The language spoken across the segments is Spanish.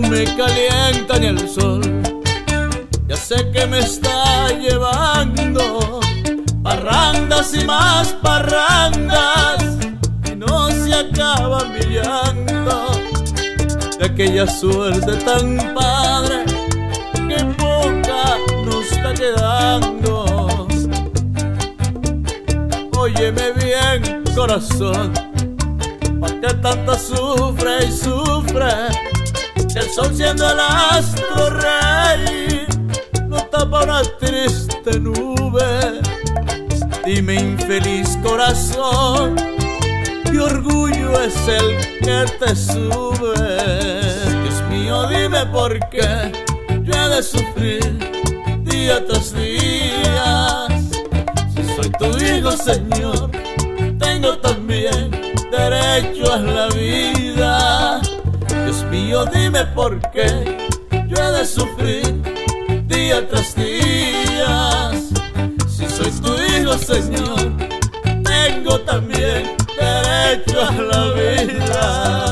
ni el sol. Ya sé que me está llevando parrandas y más parrandas y no se acaba mi llanto de aquella suerte tan padre que poca nos está quedando. Óyeme bien, corazón, ¿para qué tanto sufre y sufre? Sol siendo el astro rey no tapa una triste nube. Dime infeliz corazón, qué orgullo es el que te sube. Dios mío, dime por qué yo he de sufrir día tras día. Si soy tu hijo, Señor, tengo también derecho a la vida. Mío, dime por qué yo he de sufrir día tras día. Si soy tu hijo, Señor, tengo también derecho a la vida.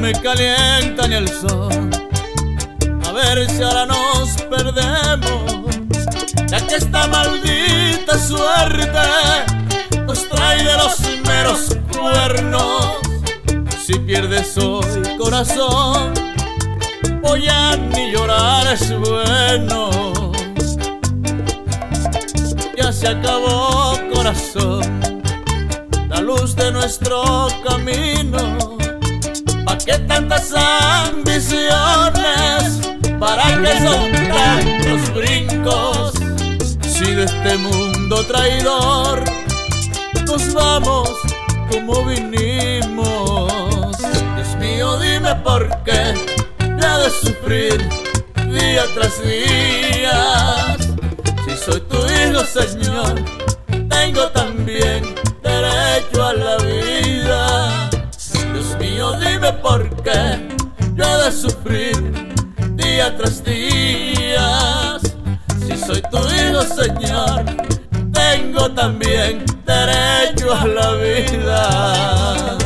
Me calienta ni el sol. A ver si ahora nos perdemos. Ya que esta maldita suerte nos trae de los meros cuernos. Si pierdes hoy corazón, hoy ya ni llorar es bueno. Ya se acabó corazón, la luz de nuestro camino. ¿Pa' qué tantas ambiciones? ¿Para qué son tantos brincos? Si de este mundo traidor nos vamos como vinimos. Dios mío, dime por qué ya de sufrir día tras día. Si soy tu hijo, Señor, tengo también derecho a la vida. Dios mío, dime por día tras día. Si soy tu hijo, Señor, tengo también derecho a la vida.